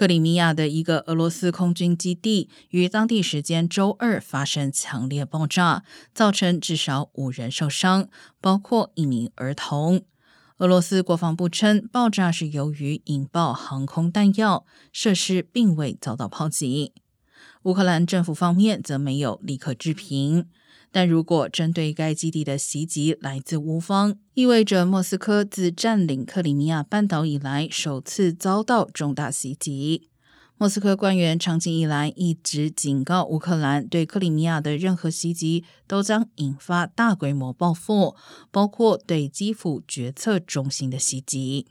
克里米亚的一个俄罗斯空军基地于当地时间周二发生强烈爆炸，造成至少五人受伤，包括一名儿童。俄罗斯国防部称，爆炸是由于引爆航空弹药，设施并未遭到炮击。乌克兰政府方面则没有立刻置评。但如果针对该基地的袭击来自乌方，意味着莫斯科自占领克里米亚半岛以来首次遭到重大袭击。莫斯科官员长期以来一直警告乌克兰，对克里米亚的任何袭击都将引发大规模报复，包括对基辅决策中心的袭击。